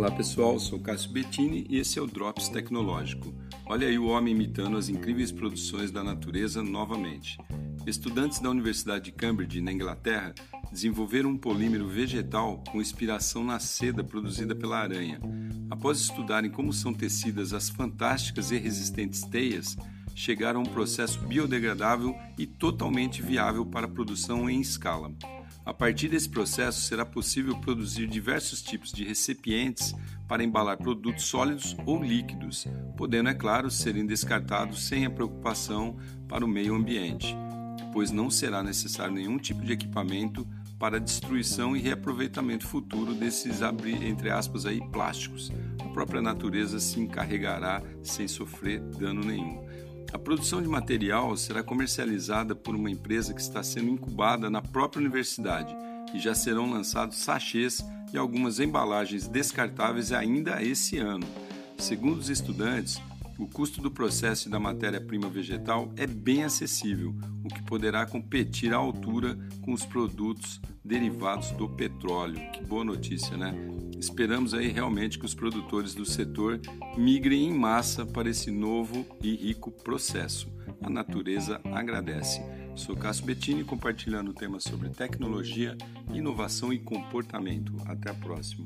Olá pessoal, sou Cássio Bettini e esse é o Drops Tecnológico. Olha aí o homem imitando as incríveis produções da natureza novamente. Estudantes da Universidade de Cambridge, na Inglaterra, desenvolveram um polímero vegetal com inspiração na seda produzida pela aranha. Após estudarem como são tecidas as fantásticas e resistentes teias, chegaram a um processo biodegradável e totalmente viável para produção em escala. A partir desse processo, será possível produzir diversos tipos de recipientes para embalar produtos sólidos ou líquidos, podendo, é claro, serem descartados sem a preocupação para o meio ambiente, pois não será necessário nenhum tipo de equipamento para a destruição e reaproveitamento futuro desses, entre aspas, aí, plásticos. A própria natureza se encarregará sem sofrer dano nenhum. A produção de material será comercializada por uma empresa que está sendo incubada na própria universidade e já serão lançados sachês e algumas embalagens descartáveis ainda esse ano. Segundo os estudantes, o custo do processo da matéria-prima vegetal é bem acessível, o que poderá competir à altura com os produtos derivados do petróleo. Que boa notícia, né? Esperamos aí realmente que os produtores do setor migrem em massa para esse novo e rico processo. A natureza agradece. Sou Cássio Bettini compartilhando temas sobre tecnologia, inovação e comportamento. Até a próxima.